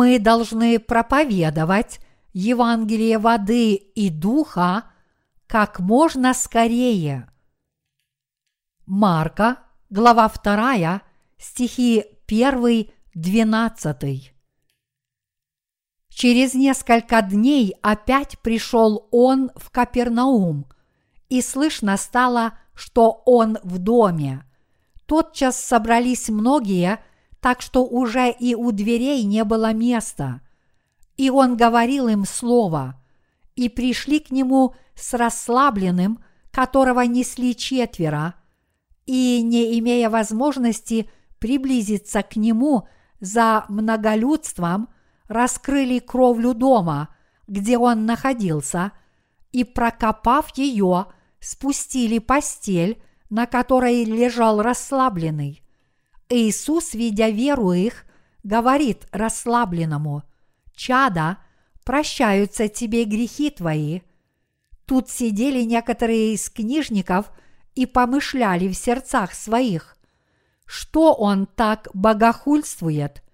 Мы должны проповедовать Евангелие воды и духа как можно скорее. Марка, глава 2, стихи 1, 12. Через несколько дней опять пришел он в Капернаум, и слышно стало, что он в доме. Тотчас собрались многие, так что уже и у дверей не было места. И он говорил им слово, и пришли к нему с расслабленным, которого несли четверо, и, не имея возможности приблизиться к нему за многолюдством, раскрыли кровлю дома, где он находился, и, прокопав ее, спустили постель, на которой лежал расслабленный. Иисус, видя веру их, говорит расслабленному, «Чада, прощаются тебе грехи твои». Тут сидели некоторые из книжников и помышляли в сердцах своих, что он так богохульствует?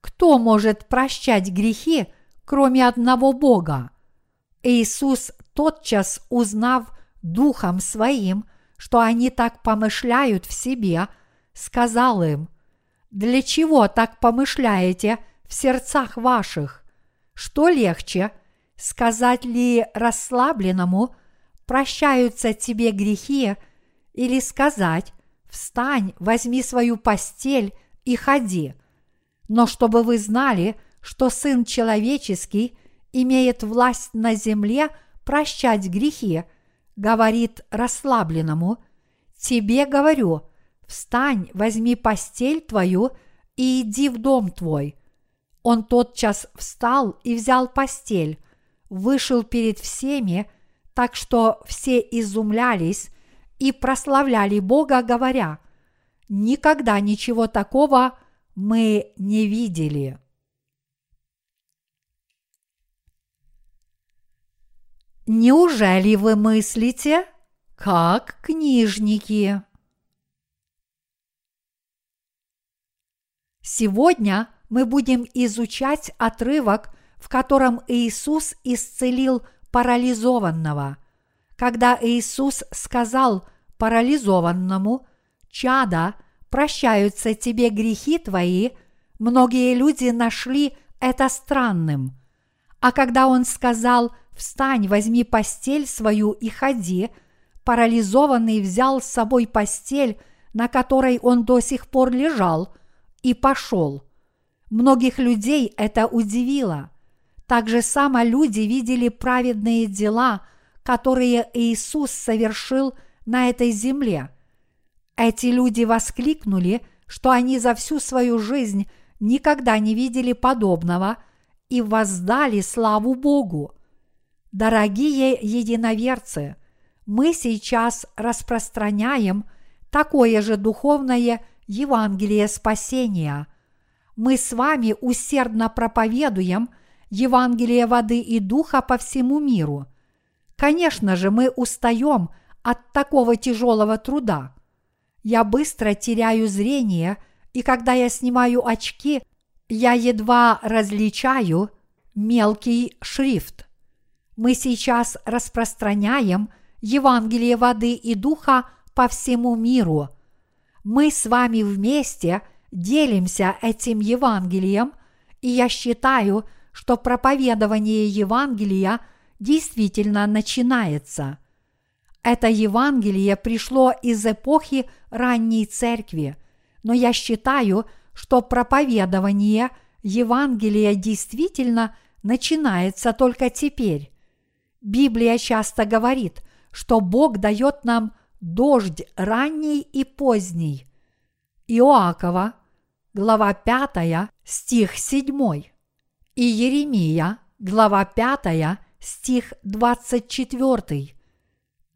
Кто может прощать грехи, кроме одного Бога? Иисус, тотчас узнав духом своим, что они так помышляют в себе, сказал им, «Для чего так помышляете в сердцах ваших? Что легче, сказать ли расслабленному, прощаются тебе грехи, или сказать, встань, возьми свою постель и ходи. Но чтобы вы знали, что Сын Человеческий имеет власть на земле прощать грехи, говорит расслабленному, тебе говорю, встань, возьми постель твою и иди в дом твой. Он тотчас встал и взял постель, вышел перед всеми, так что все изумлялись и прославляли Бога, говоря, никогда ничего такого мы не видели. Неужели вы мыслите, как книжники? Сегодня мы будем изучать отрывок, в котором Иисус исцелил парализованного. Когда Иисус сказал парализованному, «Чада, прощаются тебе грехи твои», многие люди нашли это странным. А когда он сказал «Встань, возьми постель свою и ходи», парализованный взял с собой постель, на которой он до сих пор лежал, и пошел. Многих людей это удивило. Так же само люди видели праведные дела, которые Иисус совершил на этой земле. Эти люди воскликнули, что они за всю свою жизнь никогда не видели подобного и воздали славу Богу. Дорогие единоверцы, мы сейчас распространяем такое же духовное Евангелие спасения. Мы с вами усердно проповедуем Евангелие воды и духа по всему миру. Конечно же, мы устаем от такого тяжелого труда. Я быстро теряю зрение, и когда я снимаю очки, я едва различаю мелкий шрифт. Мы сейчас распространяем Евангелие воды и духа по всему миру. Мы с вами вместе делимся этим Евангелием, и я считаю, что проповедование Евангелия действительно начинается. Это Евангелие пришло из эпохи ранней церкви, но я считаю, что проповедование Евангелия действительно начинается только теперь. Библия часто говорит, что Бог дает нам дождь ранний и поздний. Иоакова, глава 5, стих 7. И Еремия, глава 5, стих 24.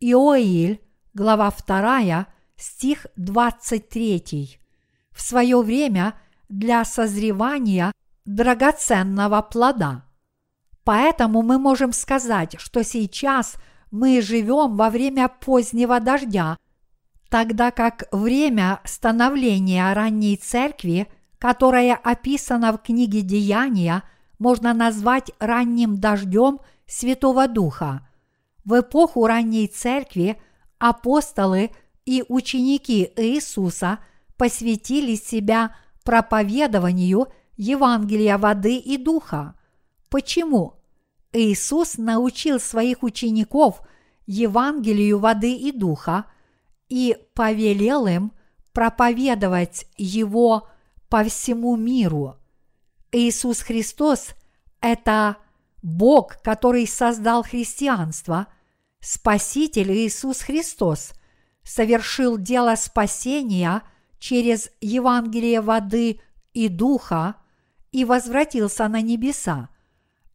Иоиль, глава 2, стих 23. В свое время для созревания драгоценного плода – Поэтому мы можем сказать, что сейчас мы живем во время позднего дождя, тогда как время становления ранней церкви которое описано в книге Деяния, можно назвать ранним дождем Святого Духа. В эпоху ранней церкви апостолы и ученики Иисуса посвятили себя проповедованию Евангелия воды и духа. Почему? Иисус научил своих учеников Евангелию воды и духа и повелел им проповедовать его по всему миру. Иисус Христос – это Бог, который создал христианство, Спаситель Иисус Христос совершил дело спасения через Евангелие воды и духа и возвратился на небеса.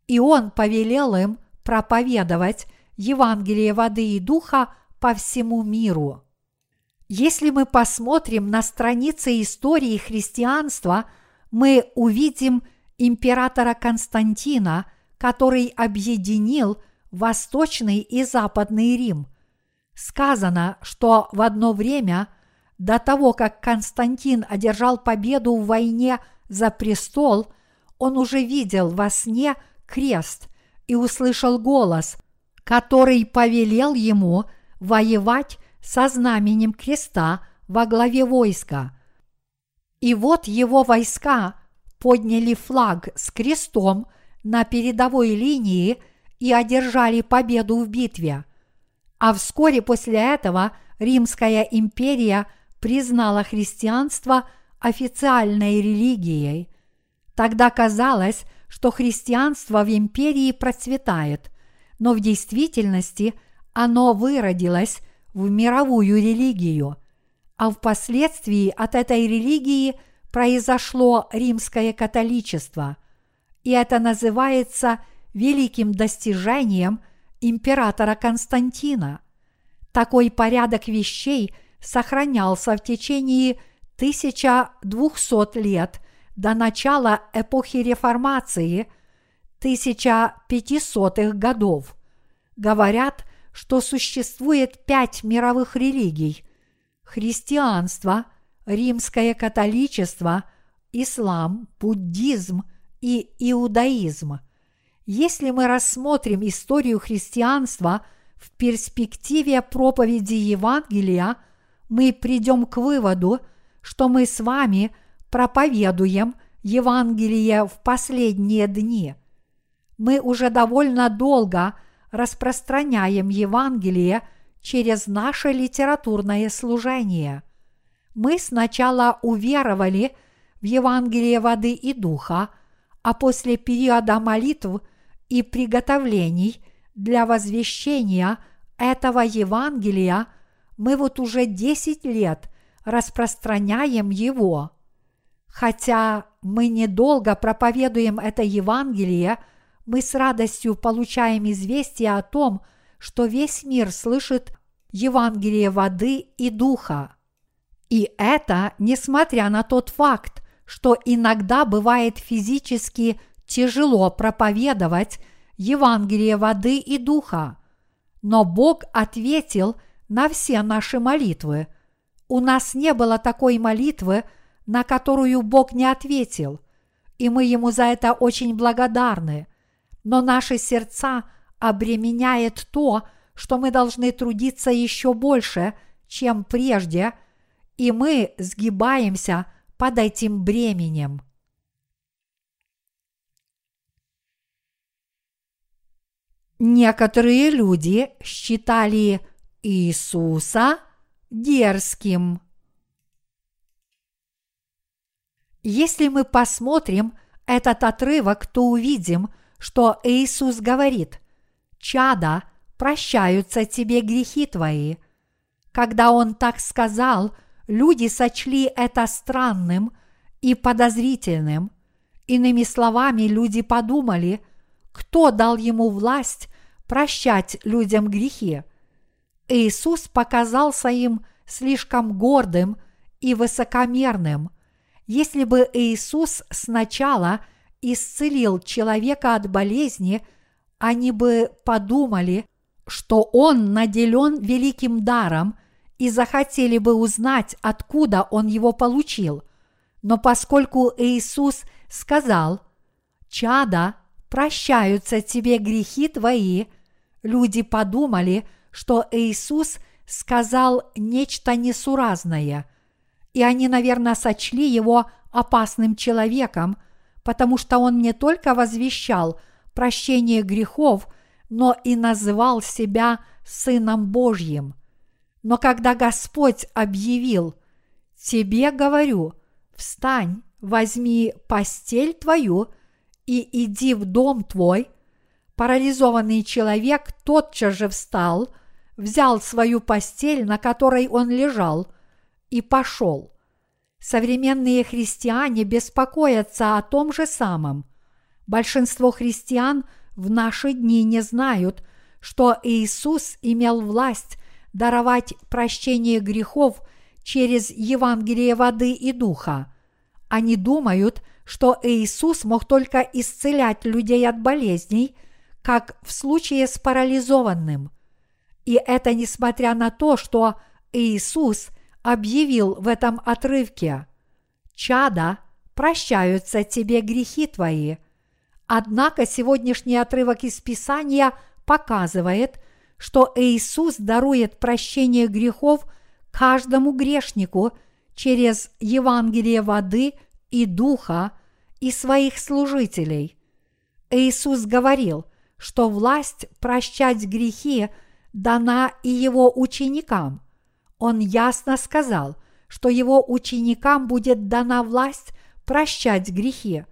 И Он повелел им проповедовать Евангелие воды и духа по всему миру. Если мы посмотрим на страницы истории христианства, мы увидим императора Константина, который объединил Восточный и Западный Рим. Сказано, что в одно время, до того, как Константин одержал победу в войне за престол, он уже видел во сне крест и услышал голос, который повелел ему воевать со знаменем креста во главе войска. И вот его войска подняли флаг с крестом на передовой линии и одержали победу в битве. А вскоре после этого Римская империя признала христианство официальной религией. Тогда казалось, что христианство в империи процветает, но в действительности оно выродилось в мировую религию, а впоследствии от этой религии произошло римское католичество, и это называется великим достижением императора Константина. Такой порядок вещей сохранялся в течение 1200 лет до начала эпохи реформации 1500-х годов. Говорят, что существует пять мировых религий – христианство, римское католичество, ислам, буддизм и иудаизм. Если мы рассмотрим историю христианства в перспективе проповеди Евангелия, мы придем к выводу, что мы с вами – проповедуем Евангелие в последние дни. Мы уже довольно долго распространяем Евангелие через наше литературное служение. Мы сначала уверовали в Евангелие воды и духа, а после периода молитв и приготовлений для возвещения этого Евангелия мы вот уже 10 лет распространяем его. Хотя мы недолго проповедуем это Евангелие, мы с радостью получаем известие о том, что весь мир слышит Евангелие воды и духа. И это несмотря на тот факт, что иногда бывает физически тяжело проповедовать Евангелие воды и духа. Но Бог ответил на все наши молитвы. У нас не было такой молитвы, на которую Бог не ответил, и мы Ему за это очень благодарны. Но наши сердца обременяет то, что мы должны трудиться еще больше, чем прежде, и мы сгибаемся под этим бременем. Некоторые люди считали Иисуса дерзким. Если мы посмотрим этот отрывок, то увидим, что Иисус говорит, «Чада, прощаются тебе грехи твои». Когда Он так сказал, люди сочли это странным и подозрительным. Иными словами, люди подумали, кто дал ему власть прощать людям грехи. Иисус показался им слишком гордым и высокомерным – если бы Иисус сначала исцелил человека от болезни, они бы подумали, что он наделен великим даром и захотели бы узнать, откуда он его получил. Но поскольку Иисус сказал, «Чада, прощаются тебе грехи твои», люди подумали, что Иисус сказал нечто несуразное, и они, наверное, сочли его опасным человеком, потому что он не только возвещал прощение грехов, но и называл себя Сыном Божьим. Но когда Господь объявил «Тебе говорю, встань, возьми постель твою и иди в дом твой», парализованный человек тотчас же встал, взял свою постель, на которой он лежал, и пошел. Современные христиане беспокоятся о том же самом. Большинство христиан в наши дни не знают, что Иисус имел власть даровать прощение грехов через Евангелие воды и духа. Они думают, что Иисус мог только исцелять людей от болезней, как в случае с парализованным. И это несмотря на то, что Иисус объявил в этом отрывке «Чада, прощаются тебе грехи твои». Однако сегодняшний отрывок из Писания показывает, что Иисус дарует прощение грехов каждому грешнику через Евангелие воды и духа и своих служителей. Иисус говорил, что власть прощать грехи дана и его ученикам. Он ясно сказал, что его ученикам будет дана власть прощать грехи.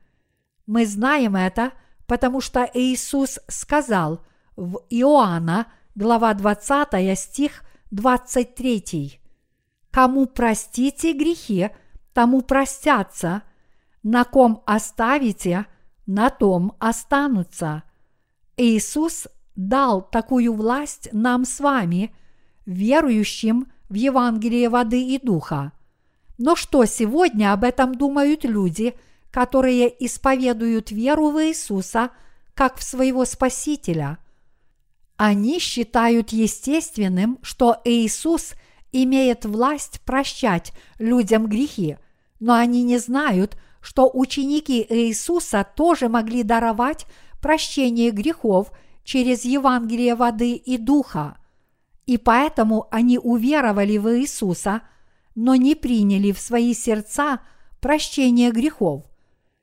Мы знаем это, потому что Иисус сказал в Иоанна, глава 20, стих 23. «Кому простите грехи, тому простятся, на ком оставите, на том останутся». Иисус дал такую власть нам с вами, верующим в Евангелие воды и духа. Но что сегодня об этом думают люди, которые исповедуют веру в Иисуса как в своего Спасителя? Они считают естественным, что Иисус имеет власть прощать людям грехи, но они не знают, что ученики Иисуса тоже могли даровать прощение грехов через Евангелие воды и духа. И поэтому они уверовали в Иисуса, но не приняли в свои сердца прощение грехов.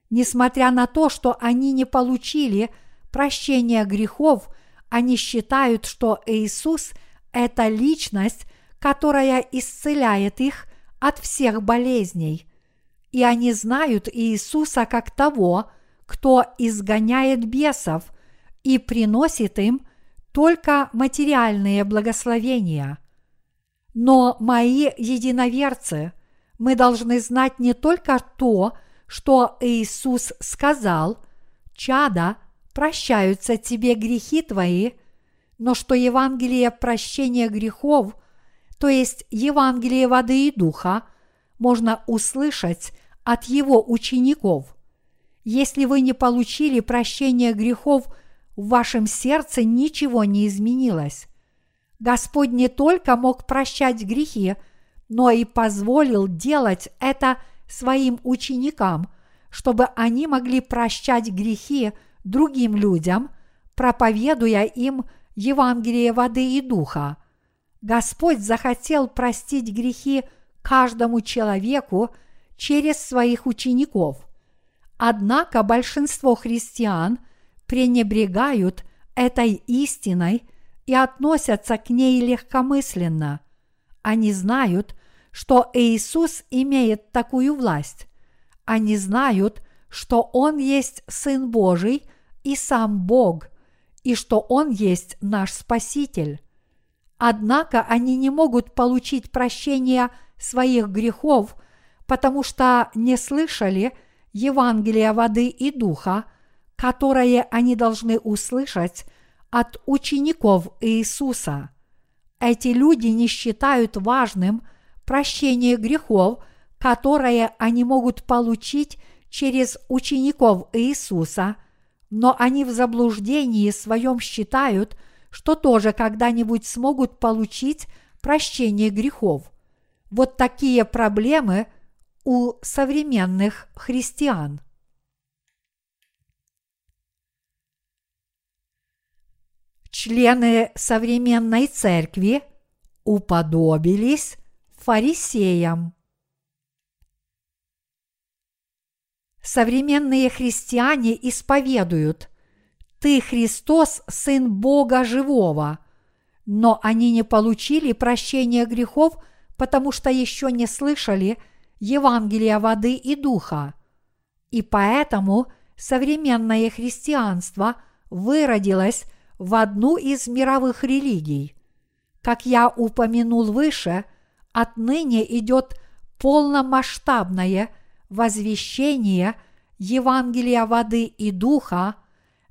Несмотря на то, что они не получили прощения грехов, они считают, что Иисус – это личность, которая исцеляет их от всех болезней. И они знают Иисуса как того, кто изгоняет бесов и приносит им только материальные благословения. Но мои единоверцы, мы должны знать не только то, что Иисус сказал, «Чада, прощаются тебе грехи твои», но что Евангелие прощения грехов, то есть Евангелие воды и духа, можно услышать от его учеников. Если вы не получили прощения грехов – в вашем сердце ничего не изменилось. Господь не только мог прощать грехи, но и позволил делать это своим ученикам, чтобы они могли прощать грехи другим людям, проповедуя им Евангелие воды и духа. Господь захотел простить грехи каждому человеку через своих учеников. Однако большинство христиан – пренебрегают этой истиной и относятся к ней легкомысленно. Они знают, что Иисус имеет такую власть. Они знают, что Он есть Сын Божий и сам Бог, и что Он есть наш Спаситель. Однако они не могут получить прощения своих грехов, потому что не слышали Евангелия воды и духа – которое они должны услышать от учеников Иисуса. Эти люди не считают важным прощение грехов, которое они могут получить через учеников Иисуса, но они в заблуждении своем считают, что тоже когда-нибудь смогут получить прощение грехов. Вот такие проблемы у современных христиан. Члены современной церкви уподобились фарисеям. Современные христиане исповедуют «Ты Христос, Сын Бога Живого», но они не получили прощения грехов, потому что еще не слышали Евангелия воды и духа. И поэтому современное христианство выродилось в одну из мировых религий. Как я упомянул выше, отныне идет полномасштабное возвещение Евангелия воды и духа,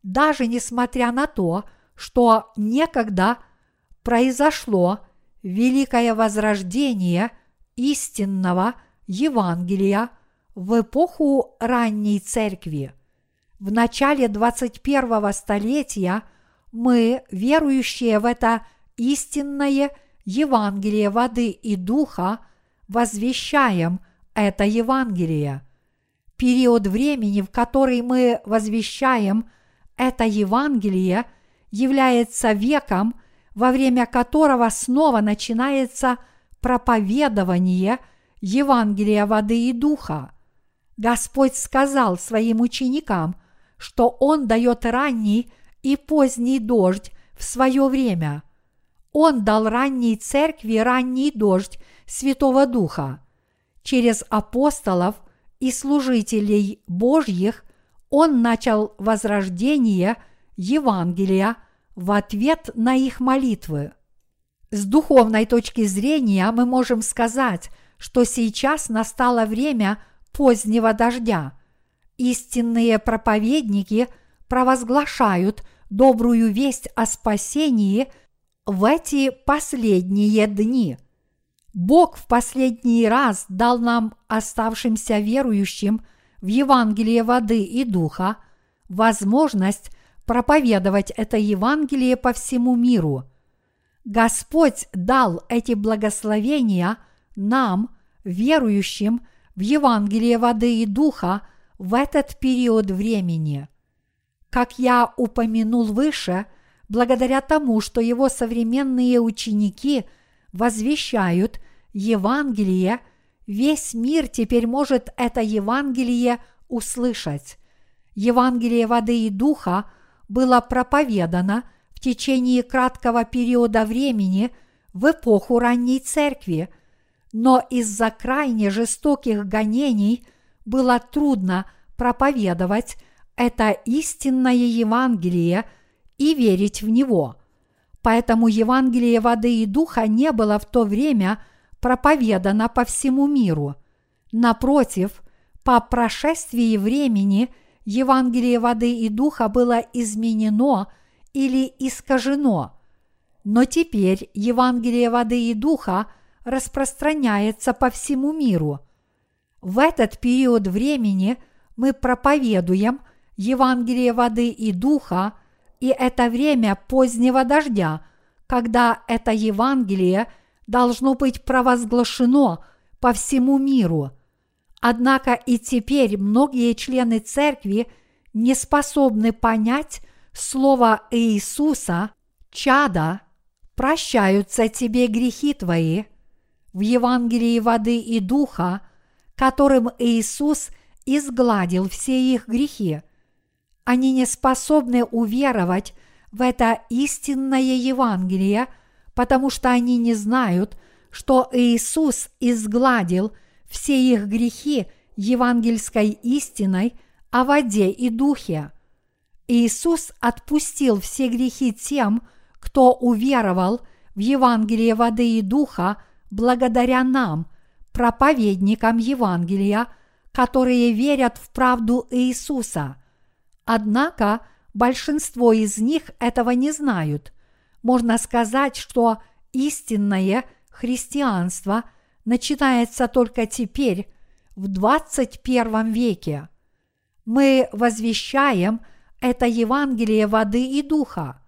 даже несмотря на то, что некогда произошло великое возрождение истинного Евангелия в эпоху ранней церкви. В начале 21 столетия мы, верующие в это истинное Евангелие воды и духа, возвещаем это Евангелие. Период времени, в который мы возвещаем это Евангелие, является веком, во время которого снова начинается проповедование Евангелия воды и духа. Господь сказал своим ученикам, что Он дает ранний и поздний дождь в свое время. Он дал ранней церкви ранний дождь Святого Духа. Через апостолов и служителей Божьих он начал возрождение Евангелия в ответ на их молитвы. С духовной точки зрения мы можем сказать, что сейчас настало время позднего дождя. Истинные проповедники провозглашают добрую весть о спасении в эти последние дни. Бог в последний раз дал нам, оставшимся верующим в Евангелие воды и духа, возможность проповедовать это Евангелие по всему миру. Господь дал эти благословения нам, верующим в Евангелие воды и духа, в этот период времени. Как я упомянул выше, благодаря тому, что его современные ученики возвещают Евангелие, весь мир теперь может это Евангелие услышать. Евангелие воды и духа было проповедано в течение краткого периода времени в эпоху ранней церкви, но из-за крайне жестоких гонений было трудно проповедовать это истинное Евангелие и верить в него. Поэтому Евангелие воды и духа не было в то время проповедано по всему миру. Напротив, по прошествии времени Евангелие воды и духа было изменено или искажено. Но теперь Евангелие воды и духа распространяется по всему миру. В этот период времени мы проповедуем – Евангелие воды и духа, и это время позднего дождя, когда это Евангелие должно быть провозглашено по всему миру. Однако и теперь многие члены церкви не способны понять слово Иисуса «Чада, прощаются тебе грехи твои» в Евангелии воды и духа, которым Иисус изгладил все их грехи – они не способны уверовать в это истинное Евангелие, потому что они не знают, что Иисус изгладил все их грехи евангельской истиной о воде и духе. Иисус отпустил все грехи тем, кто уверовал в Евангелие воды и духа благодаря нам, проповедникам Евангелия, которые верят в правду Иисуса – Однако большинство из них этого не знают. Можно сказать, что истинное христианство начинается только теперь, в 21 веке. Мы возвещаем это Евангелие воды и духа.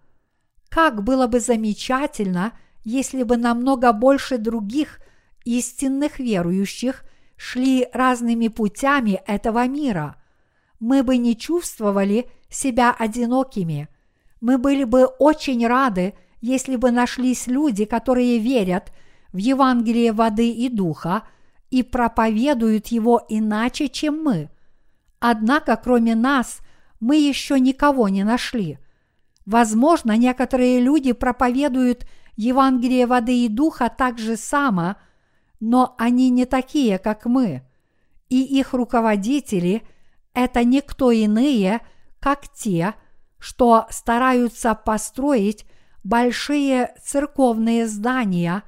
Как было бы замечательно, если бы намного больше других истинных верующих шли разными путями этого мира, мы бы не чувствовали себя одинокими. Мы были бы очень рады, если бы нашлись люди, которые верят в Евангелие воды и духа и проповедуют его иначе, чем мы. Однако, кроме нас, мы еще никого не нашли. Возможно, некоторые люди проповедуют Евангелие воды и духа так же само, но они не такие, как мы, и их руководители – это никто иные, как те, что стараются построить большие церковные здания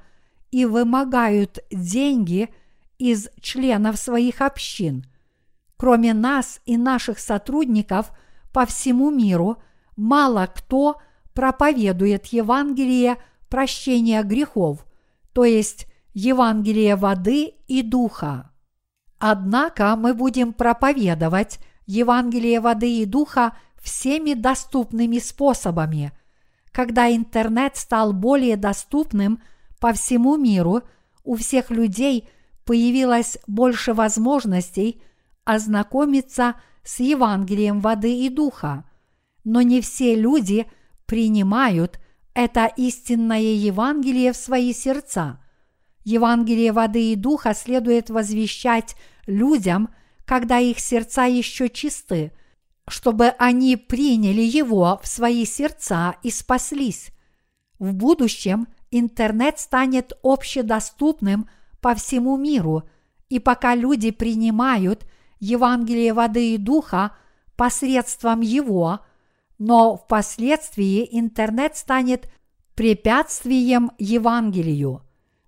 и вымогают деньги из членов своих общин. Кроме нас и наших сотрудников по всему миру, мало кто проповедует Евангелие прощения грехов, то есть Евангелие воды и духа. Однако мы будем проповедовать Евангелие воды и духа всеми доступными способами – когда интернет стал более доступным по всему миру, у всех людей появилось больше возможностей ознакомиться с Евангелием воды и духа. Но не все люди принимают это истинное Евангелие в свои сердца. Евангелие воды и духа следует возвещать людям, когда их сердца еще чисты – чтобы они приняли его в свои сердца и спаслись. В будущем интернет станет общедоступным по всему миру, и пока люди принимают Евангелие воды и духа посредством его, но впоследствии интернет станет препятствием Евангелию.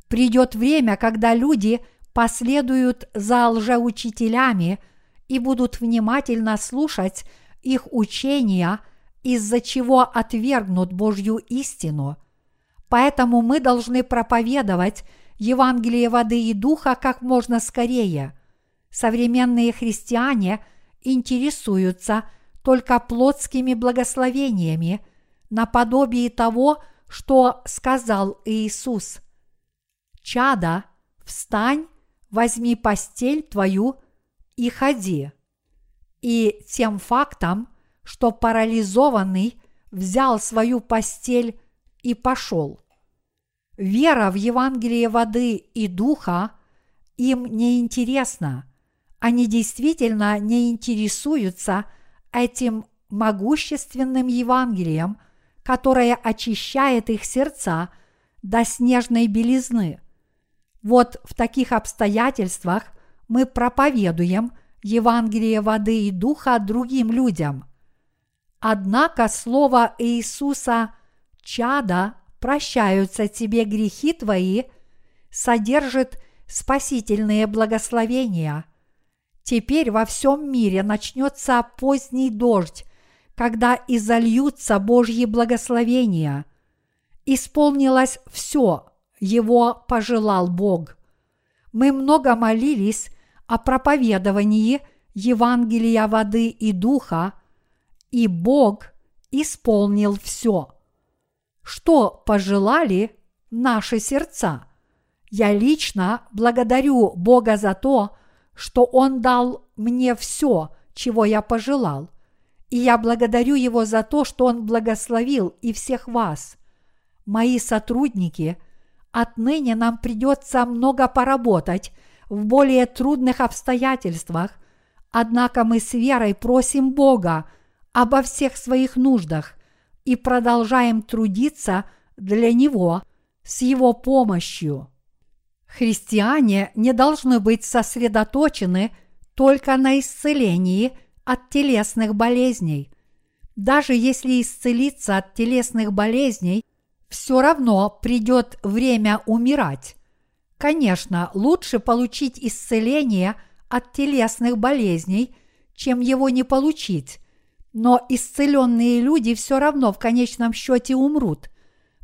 Придет время, когда люди последуют за лжеучителями – и будут внимательно слушать их учения, из-за чего отвергнут Божью истину. Поэтому мы должны проповедовать Евангелие воды и духа как можно скорее. Современные христиане интересуются только плотскими благословениями, наподобие того, что сказал Иисус. Чада, встань, возьми постель твою и ходи. И тем фактом, что парализованный взял свою постель и пошел. Вера в Евангелие воды и духа им не интересна. Они действительно не интересуются этим могущественным Евангелием, которое очищает их сердца до снежной белизны. Вот в таких обстоятельствах мы проповедуем Евангелие воды и духа другим людям. Однако слово Иисуса «Чада, прощаются тебе грехи твои» содержит спасительные благословения. Теперь во всем мире начнется поздний дождь, когда изольются Божьи благословения. Исполнилось все, его пожелал Бог. Мы много молились о проповедовании Евангелия воды и духа, и Бог исполнил все. Что пожелали наши сердца? Я лично благодарю Бога за то, что Он дал мне все, чего я пожелал. И я благодарю Его за то, что Он благословил и всех вас. Мои сотрудники, отныне нам придется много поработать – в более трудных обстоятельствах, однако мы с верой просим Бога обо всех своих нуждах и продолжаем трудиться для Него с Его помощью. Христиане не должны быть сосредоточены только на исцелении от телесных болезней. Даже если исцелиться от телесных болезней, все равно придет время умирать. Конечно, лучше получить исцеление от телесных болезней, чем его не получить, но исцеленные люди все равно в конечном счете умрут.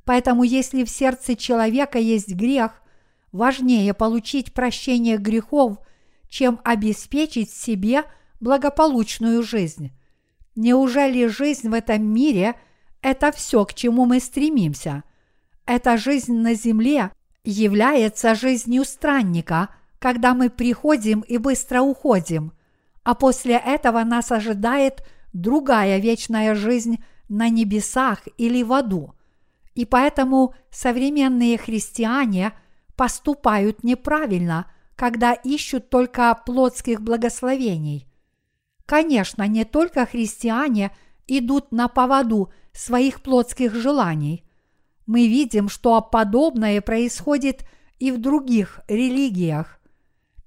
Поэтому если в сердце человека есть грех, важнее получить прощение грехов, чем обеспечить себе благополучную жизнь. Неужели жизнь в этом мире – это все, к чему мы стремимся? Эта жизнь на земле является жизнью странника, когда мы приходим и быстро уходим, а после этого нас ожидает другая вечная жизнь на небесах или в аду. И поэтому современные христиане поступают неправильно, когда ищут только плотских благословений. Конечно, не только христиане идут на поводу своих плотских желаний. Мы видим, что подобное происходит и в других религиях.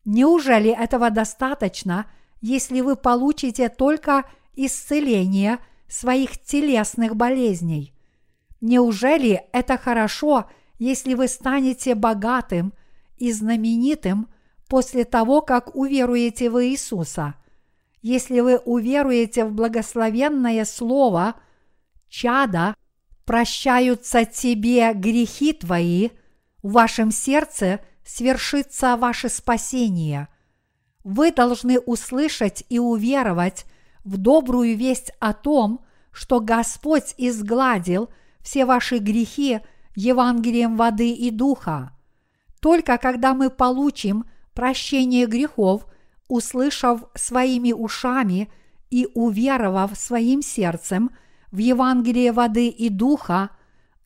Неужели этого достаточно, если вы получите только исцеление своих телесных болезней? Неужели это хорошо, если вы станете богатым и знаменитым после того, как уверуете в Иисуса? Если вы уверуете в благословенное Слово, чада, прощаются тебе грехи твои, в вашем сердце свершится ваше спасение. Вы должны услышать и уверовать в добрую весть о том, что Господь изгладил – все ваши грехи Евангелием воды и духа. Только когда мы получим прощение грехов, услышав своими ушами и уверовав своим сердцем в Евангелие воды и духа,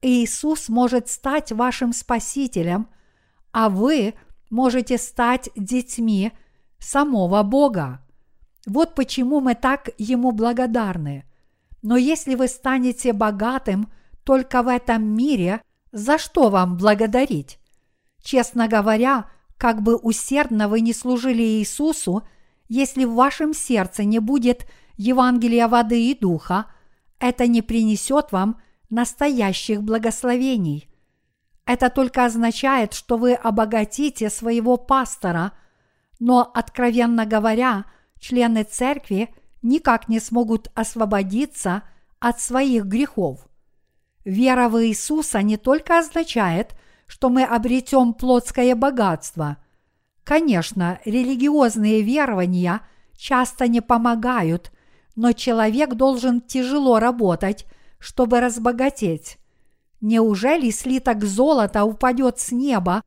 Иисус может стать вашим Спасителем, а вы можете стать детьми самого Бога. Вот почему мы так Ему благодарны. Но если вы станете богатым только в этом мире, за что вам благодарить? Честно говоря, как бы усердно вы не служили Иисусу, если в вашем сердце не будет Евангелия воды и духа, это не принесет вам настоящих благословений. Это только означает, что вы обогатите своего пастора, но, откровенно говоря, члены церкви никак не смогут освободиться от своих грехов. Вера в Иисуса не только означает, что мы обретем плотское богатство. Конечно, религиозные верования часто не помогают, но человек должен тяжело работать, чтобы разбогатеть. Неужели слиток золота упадет с неба,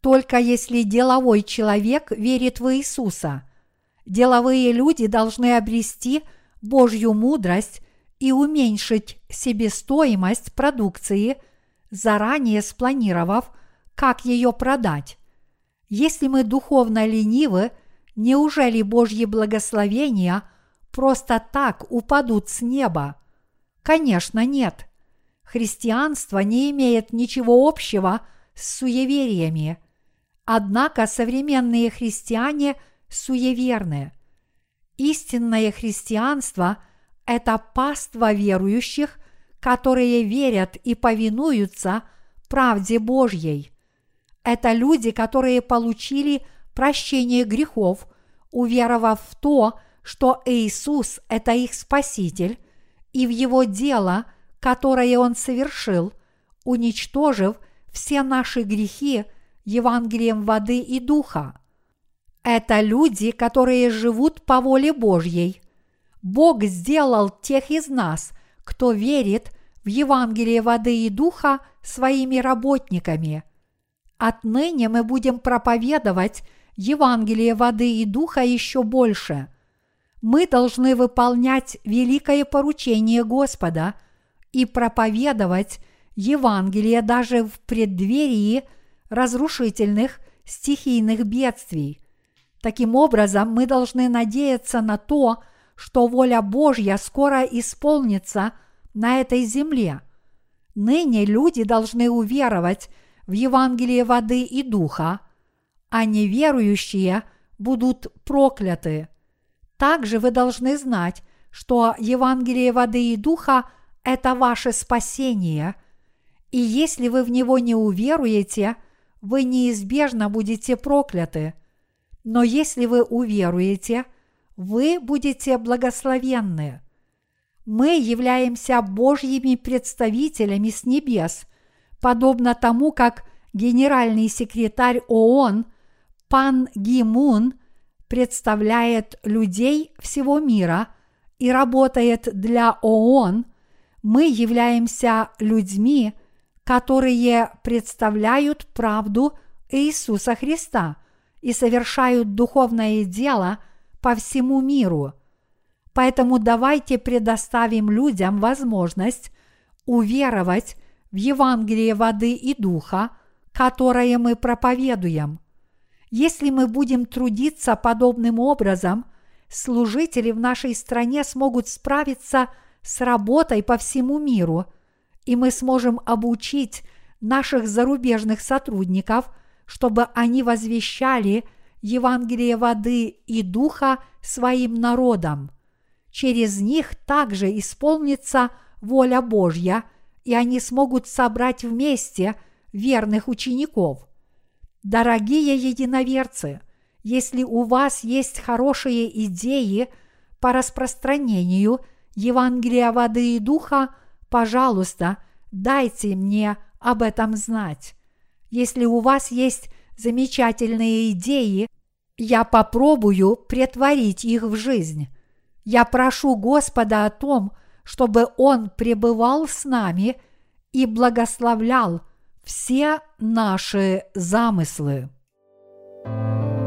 только если деловой человек верит в Иисуса? Деловые люди должны обрести Божью мудрость и уменьшить себестоимость продукции, заранее спланировав, как ее продать. Если мы духовно ленивы, неужели Божьи благословения просто так упадут с неба? Конечно, нет. Христианство не имеет ничего общего с суевериями. Однако современные христиане суеверны. Истинное христианство – это паства верующих, которые верят и повинуются правде Божьей. Это люди, которые получили прощение грехов, уверовав в то, что Иисус – это их Спаситель, и в Его дело, которое Он совершил, уничтожив все наши грехи Евангелием воды и духа. Это люди, которые живут по воле Божьей – Бог сделал тех из нас, кто верит в Евангелие воды и духа, своими работниками. Отныне мы будем проповедовать Евангелие воды и духа еще больше. Мы должны выполнять великое поручение Господа и проповедовать Евангелие даже в преддверии разрушительных стихийных бедствий. Таким образом, мы должны надеяться на то, что что воля Божья скоро исполнится на этой земле. Ныне люди должны уверовать в Евангелие воды и духа, а неверующие будут прокляты. Также вы должны знать, что Евангелие воды и духа – это ваше спасение, и если вы в него не уверуете, вы неизбежно будете прокляты. Но если вы уверуете – вы будете благословенны. Мы являемся Божьими представителями с небес, подобно тому, как генеральный секретарь ООН Пан Ги Мун представляет людей всего мира и работает для ООН, мы являемся людьми, которые представляют правду Иисуса Христа и совершают духовное дело по всему миру. Поэтому давайте предоставим людям возможность уверовать в Евангелие воды и духа, которое мы проповедуем. Если мы будем трудиться подобным образом, служители в нашей стране смогут справиться с работой по всему миру, и мы сможем обучить наших зарубежных сотрудников, чтобы они возвещали Евангелие воды и духа своим народам. Через них также исполнится воля Божья, и они смогут собрать вместе верных учеников. Дорогие единоверцы, если у вас есть хорошие идеи по распространению Евангелия воды и духа, пожалуйста, дайте мне об этом знать. Если у вас есть замечательные идеи, я попробую претворить их в жизнь. Я прошу Господа о том, чтобы Он пребывал с нами и благословлял все наши замыслы. thank you